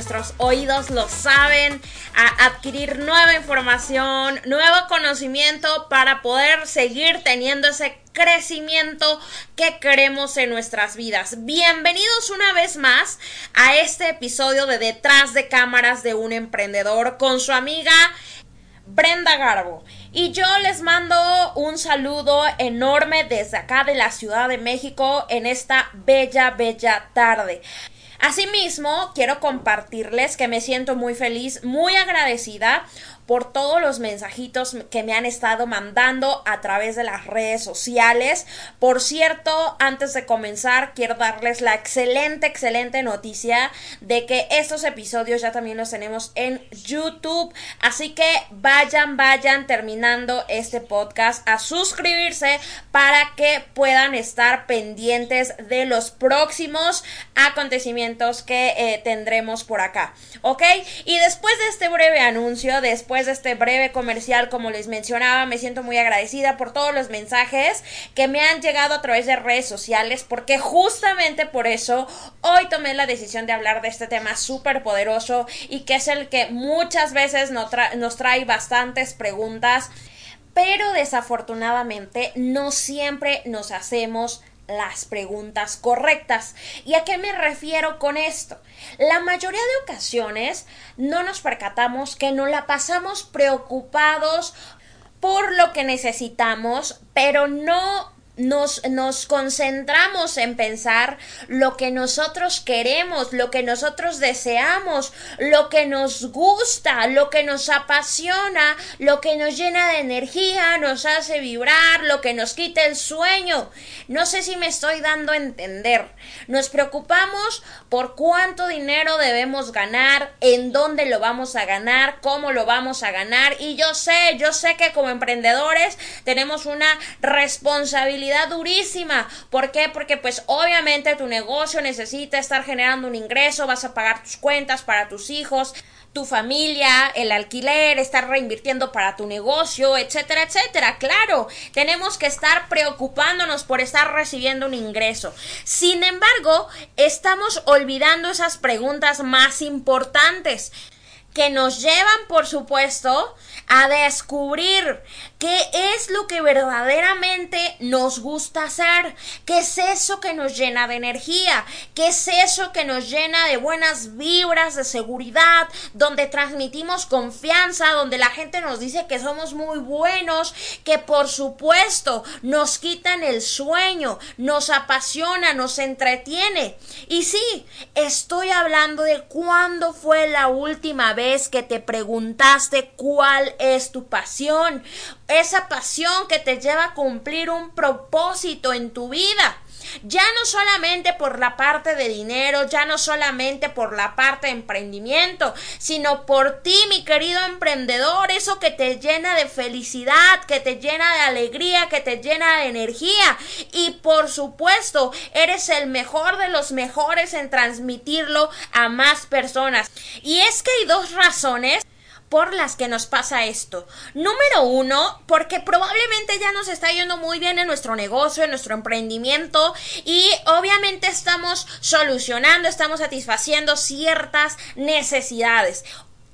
Nuestros oídos lo saben, a adquirir nueva información, nuevo conocimiento para poder seguir teniendo ese crecimiento que queremos en nuestras vidas. Bienvenidos una vez más a este episodio de Detrás de cámaras de un emprendedor con su amiga Brenda Garbo. Y yo les mando un saludo enorme desde acá de la Ciudad de México en esta bella, bella tarde. Asimismo, quiero compartirles que me siento muy feliz, muy agradecida por todos los mensajitos que me han estado mandando a través de las redes sociales. Por cierto, antes de comenzar, quiero darles la excelente, excelente noticia de que estos episodios ya también los tenemos en YouTube. Así que vayan, vayan terminando este podcast a suscribirse para que puedan estar pendientes de los próximos acontecimientos que eh, tendremos por acá. ¿Ok? Y después de este breve anuncio, después de este breve comercial, como les mencionaba, me siento muy agradecida por todos los mensajes que me han llegado a través de redes sociales, porque justamente por eso hoy tomé la decisión de hablar de este tema súper poderoso y que es el que muchas veces nos, nos trae bastantes preguntas, pero desafortunadamente no siempre nos hacemos las preguntas correctas. ¿Y a qué me refiero con esto? La mayoría de ocasiones no nos percatamos que no la pasamos preocupados por lo que necesitamos, pero no nos, nos, concentramos en pensar lo que nosotros queremos, lo que nosotros deseamos, lo que nos gusta, lo que nos apasiona, lo que nos llena de energía, nos hace vibrar, lo que nos quita el sueño. No sé si me estoy dando a entender. Nos preocupamos por cuánto dinero debemos ganar, en dónde lo vamos a ganar, cómo lo vamos a ganar. Y yo sé, yo sé que como emprendedores tenemos una responsabilidad durísima. ¿Por qué? Porque pues obviamente tu negocio necesita estar generando un ingreso, vas a pagar tus cuentas para tus hijos, tu familia, el alquiler, estar reinvirtiendo para tu negocio, etcétera, etcétera. Claro, tenemos que estar preocupándonos por estar recibiendo un ingreso. Sin embargo, estamos olvidando esas preguntas más importantes que nos llevan, por supuesto, a descubrir qué es lo que verdaderamente nos gusta hacer, qué es eso que nos llena de energía, qué es eso que nos llena de buenas vibras, de seguridad, donde transmitimos confianza, donde la gente nos dice que somos muy buenos, que por supuesto nos quitan el sueño, nos apasiona, nos entretiene. Y sí, estoy hablando de cuándo fue la última vez que te preguntaste cuál es tu pasión, esa pasión que te lleva a cumplir un propósito en tu vida. Ya no solamente por la parte de dinero, ya no solamente por la parte de emprendimiento, sino por ti, mi querido emprendedor, eso que te llena de felicidad, que te llena de alegría, que te llena de energía. Y por supuesto, eres el mejor de los mejores en transmitirlo a más personas. Y es que hay dos razones por las que nos pasa esto. Número uno, porque probablemente ya nos está yendo muy bien en nuestro negocio, en nuestro emprendimiento y obviamente estamos solucionando, estamos satisfaciendo ciertas necesidades.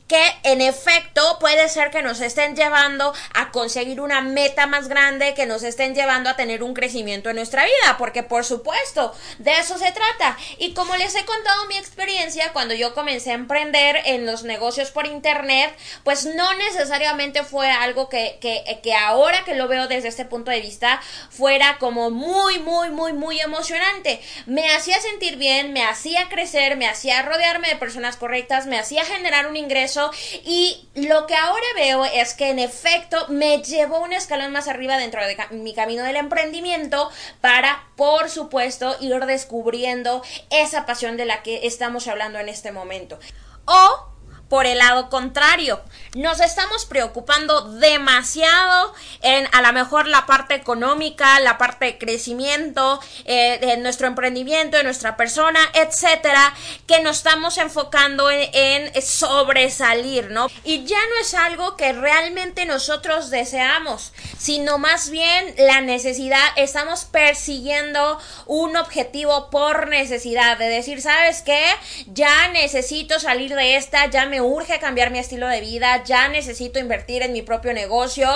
Que en efecto puede ser que nos estén llevando a conseguir una meta más grande, que nos estén llevando a tener un crecimiento en nuestra vida, porque por supuesto, de eso se trata. Y como les he contado mi experiencia cuando yo comencé a emprender en los negocios por internet, pues no necesariamente fue algo que, que, que ahora que lo veo desde este punto de vista fuera como muy, muy, muy, muy emocionante. Me hacía sentir bien, me hacía crecer, me hacía rodearme de personas correctas, me hacía generar un ingreso y lo que ahora veo es que en efecto me llevó un escalón más arriba dentro de mi camino del emprendimiento para, por supuesto, ir descubriendo esa pasión de la que estamos hablando en este momento. O por el lado contrario. Nos estamos preocupando demasiado en a lo mejor la parte económica, la parte de crecimiento eh, de nuestro emprendimiento, de nuestra persona, etcétera, que nos estamos enfocando en, en, sobresalir, ¿no? Y ya no es algo que realmente nosotros deseamos, sino más bien la necesidad, estamos persiguiendo un objetivo por necesidad, de decir, ¿sabes qué? Ya necesito salir de esta, ya me urge cambiar mi estilo de vida, ya necesito invertir en mi propio negocio,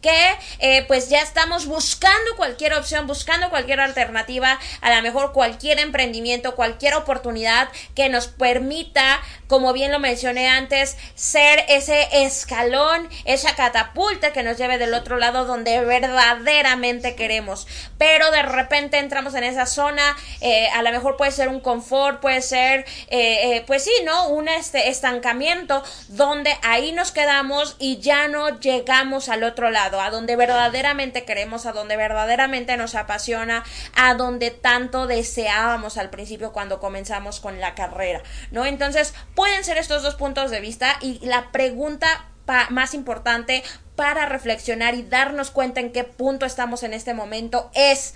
que eh, pues ya estamos buscando cualquier opción, buscando cualquier alternativa, a lo mejor cualquier emprendimiento, cualquier oportunidad que nos permita, como bien lo mencioné antes, ser ese escalón, esa catapulta que nos lleve del otro lado donde verdaderamente queremos. Pero de repente entramos en esa zona, eh, a lo mejor puede ser un confort, puede ser, eh, pues sí, ¿no? Un este, estancamiento donde ahí nos quedamos y ya no llegamos al otro lado, a donde verdaderamente queremos, a donde verdaderamente nos apasiona, a donde tanto deseábamos al principio cuando comenzamos con la carrera, ¿no? Entonces, pueden ser estos dos puntos de vista y la pregunta más importante para reflexionar y darnos cuenta en qué punto estamos en este momento es,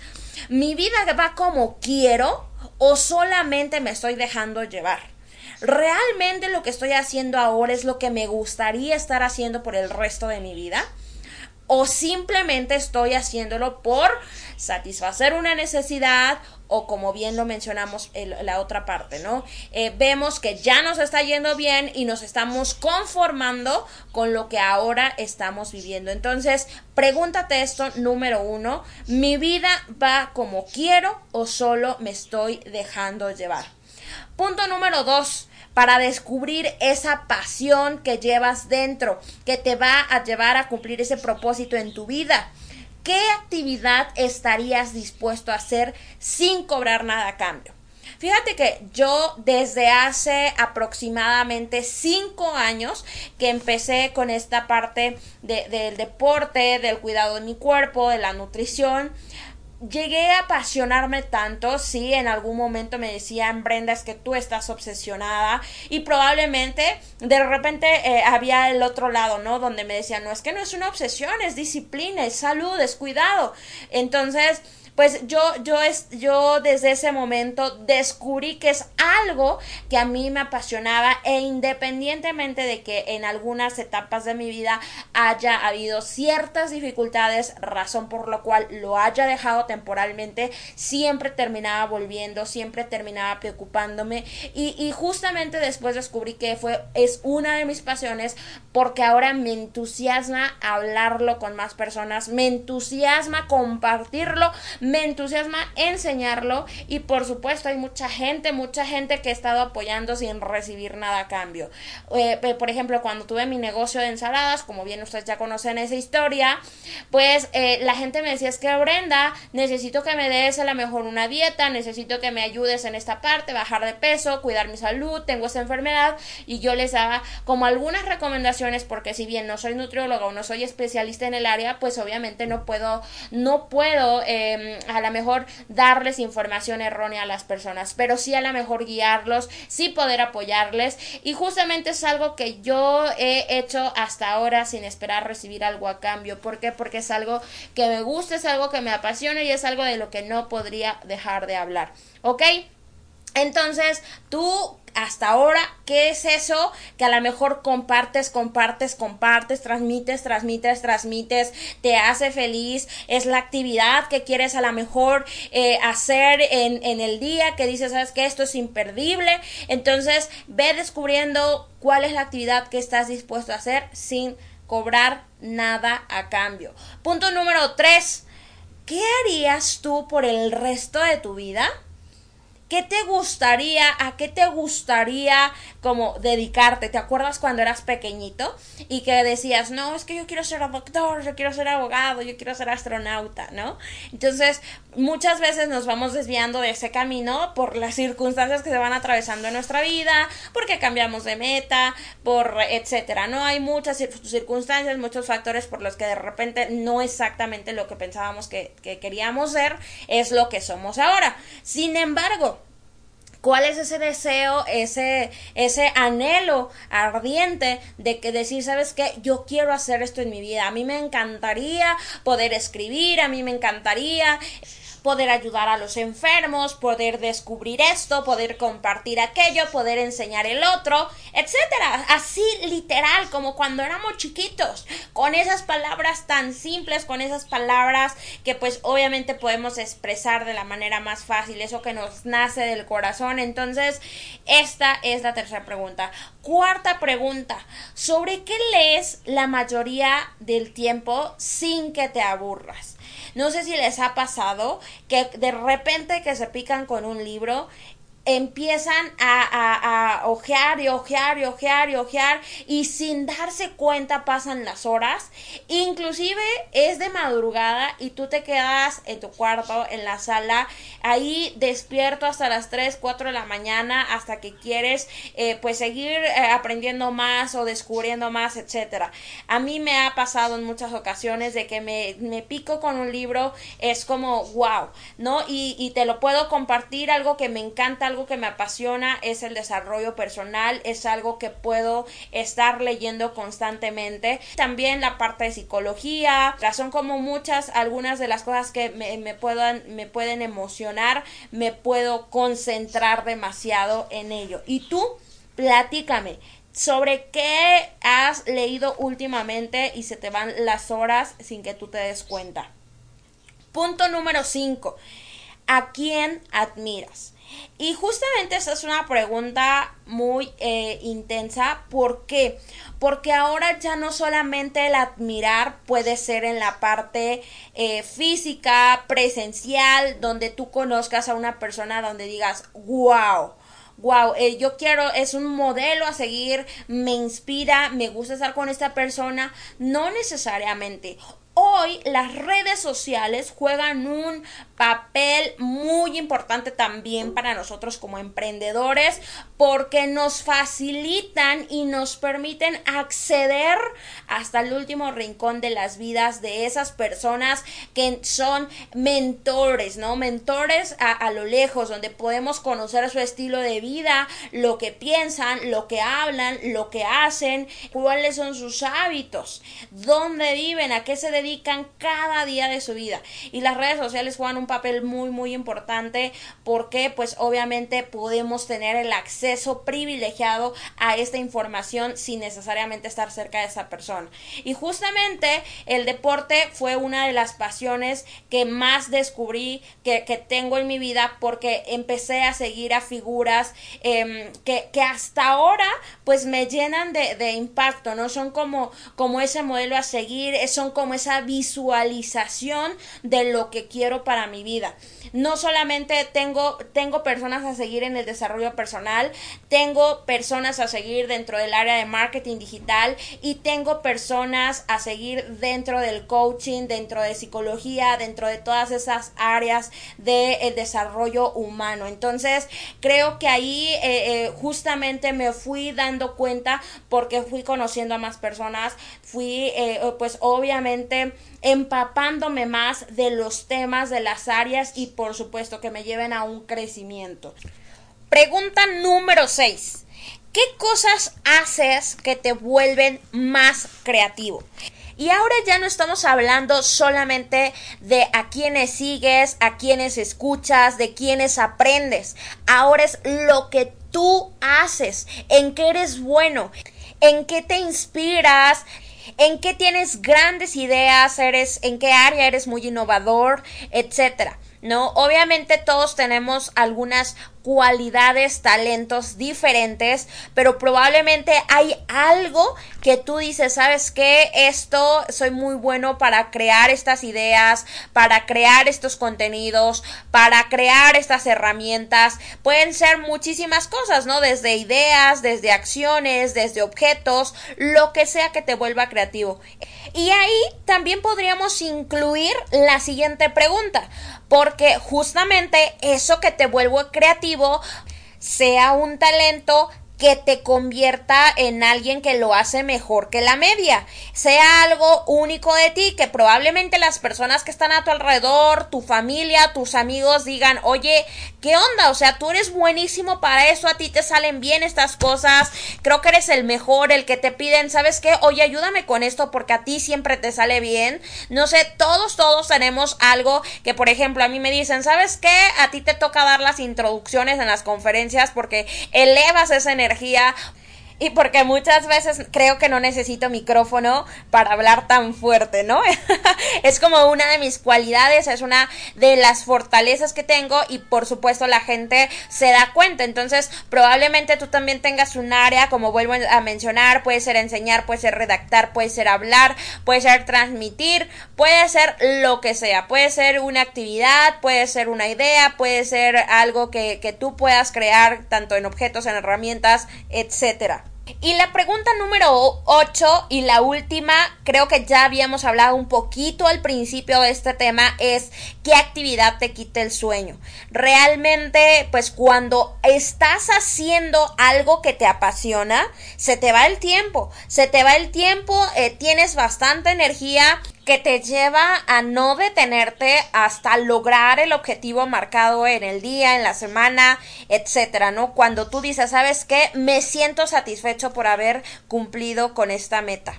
¿mi vida va como quiero o solamente me estoy dejando llevar? ¿Realmente lo que estoy haciendo ahora es lo que me gustaría estar haciendo por el resto de mi vida? ¿O simplemente estoy haciéndolo por satisfacer una necesidad o como bien lo mencionamos en la otra parte, ¿no? Eh, vemos que ya nos está yendo bien y nos estamos conformando con lo que ahora estamos viviendo. Entonces, pregúntate esto, número uno, ¿mi vida va como quiero o solo me estoy dejando llevar? Punto número dos, para descubrir esa pasión que llevas dentro, que te va a llevar a cumplir ese propósito en tu vida. ¿Qué actividad estarías dispuesto a hacer sin cobrar nada a cambio? Fíjate que yo desde hace aproximadamente cinco años que empecé con esta parte del deporte, del cuidado de mi cuerpo, de la nutrición, llegué a apasionarme tanto, sí, en algún momento me decían, Brenda, es que tú estás obsesionada y probablemente de repente eh, había el otro lado, ¿no? Donde me decían, no, es que no es una obsesión, es disciplina, es salud, es cuidado. Entonces, pues yo, yo, es, yo desde ese momento descubrí que es algo que a mí me apasionaba e independientemente de que en algunas etapas de mi vida haya habido ciertas dificultades, razón por la cual lo haya dejado temporalmente, siempre terminaba volviendo, siempre terminaba preocupándome. Y, y justamente después descubrí que fue, es una de mis pasiones porque ahora me entusiasma hablarlo con más personas, me entusiasma compartirlo, entusiasma enseñarlo y por supuesto hay mucha gente, mucha gente que ha estado apoyando sin recibir nada a cambio. Eh, por ejemplo, cuando tuve mi negocio de ensaladas, como bien ustedes ya conocen esa historia, pues eh, la gente me decía es que Brenda, necesito que me des a lo mejor una dieta, necesito que me ayudes en esta parte, bajar de peso, cuidar mi salud, tengo esa enfermedad y yo les daba como algunas recomendaciones porque si bien no soy nutrióloga o no soy especialista en el área, pues obviamente no puedo, no puedo eh, a lo mejor darles información errónea a las personas, pero sí a lo mejor guiarlos, sí poder apoyarles y justamente es algo que yo he hecho hasta ahora sin esperar recibir algo a cambio. ¿Por qué? Porque es algo que me gusta, es algo que me apasiona y es algo de lo que no podría dejar de hablar. ¿Ok? Entonces, tú hasta ahora, ¿qué es eso que a lo mejor compartes, compartes, compartes, transmites, transmites, transmites, te hace feliz? Es la actividad que quieres a lo mejor eh, hacer en, en el día, que dices, sabes que esto es imperdible. Entonces, ve descubriendo cuál es la actividad que estás dispuesto a hacer sin cobrar nada a cambio. Punto número tres. ¿Qué harías tú por el resto de tu vida? ¿Qué te gustaría, a qué te gustaría como dedicarte? ¿Te acuerdas cuando eras pequeñito y que decías, no, es que yo quiero ser doctor, yo quiero ser abogado, yo quiero ser astronauta, ¿no? Entonces, muchas veces nos vamos desviando de ese camino por las circunstancias que se van atravesando en nuestra vida, porque cambiamos de meta, por etcétera, ¿no? Hay muchas circunstancias, muchos factores por los que de repente no exactamente lo que pensábamos que, que queríamos ser es lo que somos ahora. Sin embargo, ¿Cuál es ese deseo, ese, ese anhelo ardiente de que decir, sabes qué, yo quiero hacer esto en mi vida? A mí me encantaría poder escribir, a mí me encantaría poder ayudar a los enfermos, poder descubrir esto, poder compartir aquello, poder enseñar el otro, etcétera. Así literal, como cuando éramos chiquitos, con esas palabras tan simples, con esas palabras que pues obviamente podemos expresar de la manera más fácil, eso que nos nace del corazón. Entonces, esta es la tercera pregunta. Cuarta pregunta, ¿sobre qué lees la mayoría del tiempo sin que te aburras? No sé si les ha pasado que de repente que se pican con un libro empiezan a, a, a, ojear y ojear y ojear y ojear y sin darse cuenta pasan las horas. Inclusive es de madrugada y tú te quedas en tu cuarto en la sala ahí despierto hasta las 3 4 de la mañana hasta que quieres eh, pues seguir eh, aprendiendo más o descubriendo más etcétera. A mí me ha pasado en muchas ocasiones de que me, me pico con un libro es como wow no y, y te lo puedo compartir algo que me encanta algo que me apasiona es el desarrollo personal, es algo que puedo estar leyendo constantemente. También la parte de psicología, son como muchas, algunas de las cosas que me, me, puedan, me pueden emocionar, me puedo concentrar demasiado en ello. Y tú, platícame sobre qué has leído últimamente y se te van las horas sin que tú te des cuenta. Punto número 5. ¿A quién admiras? Y justamente esa es una pregunta muy eh, intensa. ¿Por qué? Porque ahora ya no solamente el admirar puede ser en la parte eh, física, presencial, donde tú conozcas a una persona donde digas, wow wow, eh, yo quiero, es un modelo a seguir, me inspira, me gusta estar con esta persona, no necesariamente. Hoy las redes sociales juegan un papel muy importante también para nosotros como emprendedores porque nos facilitan y nos permiten acceder hasta el último rincón de las vidas de esas personas que son mentores, ¿no? Mentores a, lo lejos, donde podemos conocer su estilo de vida, lo que piensan, lo que hablan, lo que hacen, cuáles son sus hábitos, dónde viven, a qué se dedican cada día de su vida. Y las redes sociales juegan un papel muy muy importante porque pues obviamente podemos tener el acceso privilegiado a esta información sin necesariamente estar cerca de esa persona. Y justamente el deporte fue una de las pasiones que más descubrí que, que tengo en mi vida porque empecé a seguir a figuras eh, que, que, hasta ahora pues me llenan de, de impacto, ¿no? Son como, como ese modelo a seguir, son como esa visualización de lo que quiero para mi vida no solamente tengo, tengo personas a seguir en el desarrollo personal, tengo personas a seguir dentro del área de marketing digital y tengo personas a seguir dentro del coaching, dentro de psicología, dentro de todas esas áreas del desarrollo humano. Entonces, creo que ahí eh, eh, justamente me fui dando cuenta porque fui conociendo a más personas, fui eh, pues obviamente empapándome más de los temas, de las áreas y por supuesto que me lleven a un crecimiento. Pregunta número 6. ¿Qué cosas haces que te vuelven más creativo? Y ahora ya no estamos hablando solamente de a quienes sigues, a quienes escuchas, de quienes aprendes. Ahora es lo que tú haces, en qué eres bueno, en qué te inspiras, en qué tienes grandes ideas, eres, en qué área eres muy innovador, etcétera. ¿no? Obviamente todos tenemos algunas cualidades, talentos diferentes, pero probablemente hay algo que tú dices, ¿sabes qué? Esto soy muy bueno para crear estas ideas, para crear estos contenidos, para crear estas herramientas. Pueden ser muchísimas cosas, ¿no? Desde ideas, desde acciones, desde objetos, lo que sea que te vuelva creativo. Y ahí también podríamos incluir la siguiente pregunta, porque justamente eso que te vuelve creativo sea un talento que te convierta en alguien que lo hace mejor que la media, sea algo único de ti, que probablemente las personas que están a tu alrededor, tu familia, tus amigos digan, oye, ¿qué onda? O sea, tú eres buenísimo para eso, a ti te salen bien estas cosas, creo que eres el mejor, el que te piden, ¿sabes qué? Oye, ayúdame con esto porque a ti siempre te sale bien. No sé, todos, todos tenemos algo que, por ejemplo, a mí me dicen, ¿sabes qué? A ti te toca dar las introducciones en las conferencias porque elevas esa energía energía y porque muchas veces creo que no necesito micrófono para hablar tan fuerte, ¿no? es como una de mis cualidades, es una de las fortalezas que tengo y por supuesto la gente se da cuenta. Entonces, probablemente tú también tengas un área, como vuelvo a mencionar, puede ser enseñar, puede ser redactar, puede ser hablar, puede ser transmitir, puede ser lo que sea, puede ser una actividad, puede ser una idea, puede ser algo que, que tú puedas crear tanto en objetos, en herramientas, etcétera. Y la pregunta número 8 y la última, creo que ya habíamos hablado un poquito al principio de este tema, es ¿qué actividad te quita el sueño? Realmente, pues cuando estás haciendo algo que te apasiona, se te va el tiempo, se te va el tiempo, eh, tienes bastante energía, que te lleva a no detenerte hasta lograr el objetivo marcado en el día, en la semana, etcétera, ¿no? Cuando tú dices, ¿sabes qué? Me siento satisfecho por haber cumplido con esta meta.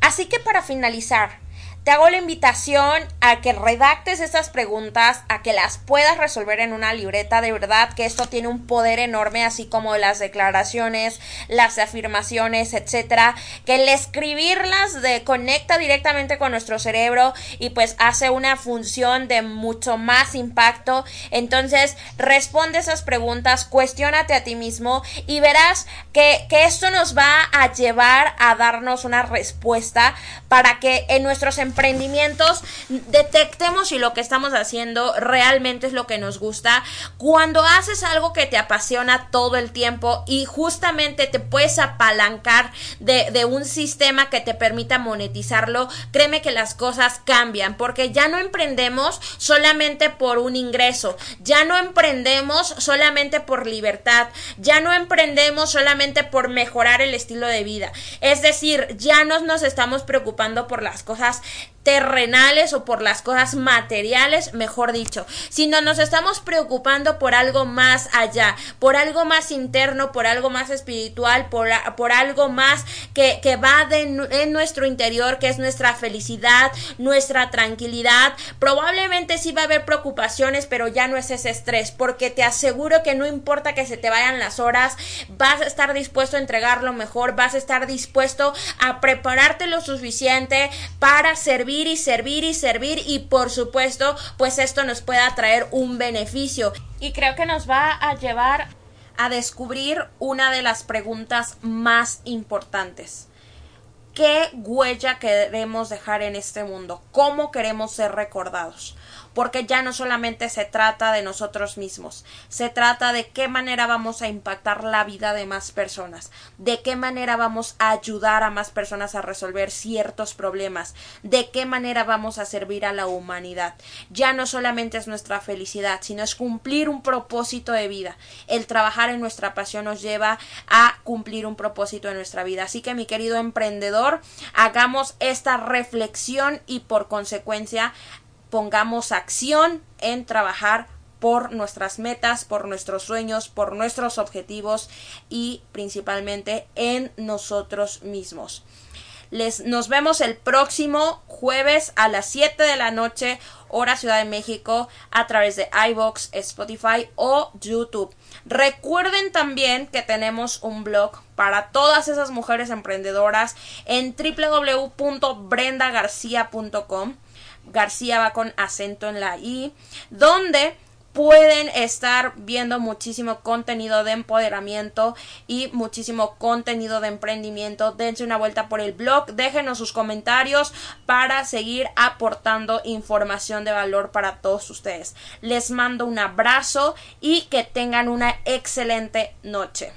Así que para finalizar, te hago la invitación a que redactes estas preguntas, a que las puedas resolver en una libreta. De verdad que esto tiene un poder enorme, así como las declaraciones, las afirmaciones, etcétera. Que el escribirlas de, conecta directamente con nuestro cerebro y pues hace una función de mucho más impacto. Entonces, responde esas preguntas, cuestiónate a ti mismo y verás que, que esto nos va a llevar a darnos una respuesta para que en nuestros emprendimientos detectemos si lo que estamos haciendo realmente es lo que nos gusta. Cuando haces algo que te apasiona todo el tiempo y justamente te puedes apalancar de, de un sistema que te permita monetizarlo, créeme que las cosas cambian porque ya no emprendemos solamente por un ingreso, ya no emprendemos solamente por libertad, ya no emprendemos solamente por mejorar el estilo de vida. Es decir, ya no nos estamos preocupando por las cosas terrenales o por las cosas materiales, mejor dicho, sino nos estamos preocupando por algo más allá, por algo más interno, por algo más espiritual, por, por algo más que, que va de, en nuestro interior, que es nuestra felicidad, nuestra tranquilidad. Probablemente sí va a haber preocupaciones, pero ya no es ese estrés, porque te aseguro que no importa que se te vayan las horas, vas a estar dispuesto a entregar lo mejor, vas a estar dispuesto a prepararte lo suficiente para servir y servir y servir y por supuesto pues esto nos pueda traer un beneficio y creo que nos va a llevar a descubrir una de las preguntas más importantes. ¿Qué huella queremos dejar en este mundo? ¿Cómo queremos ser recordados? Porque ya no solamente se trata de nosotros mismos, se trata de qué manera vamos a impactar la vida de más personas, de qué manera vamos a ayudar a más personas a resolver ciertos problemas, de qué manera vamos a servir a la humanidad. Ya no solamente es nuestra felicidad, sino es cumplir un propósito de vida. El trabajar en nuestra pasión nos lleva a cumplir un propósito de nuestra vida. Así que mi querido emprendedor, hagamos esta reflexión y por consecuencia pongamos acción en trabajar por nuestras metas, por nuestros sueños, por nuestros objetivos y principalmente en nosotros mismos. Les, nos vemos el próximo jueves a las 7 de la noche, hora Ciudad de México, a través de iBox, Spotify o YouTube. Recuerden también que tenemos un blog para todas esas mujeres emprendedoras en www.brendagarcia.com. García va con acento en la I, donde pueden estar viendo muchísimo contenido de empoderamiento y muchísimo contenido de emprendimiento. Dense una vuelta por el blog, déjenos sus comentarios para seguir aportando información de valor para todos ustedes. Les mando un abrazo y que tengan una excelente noche.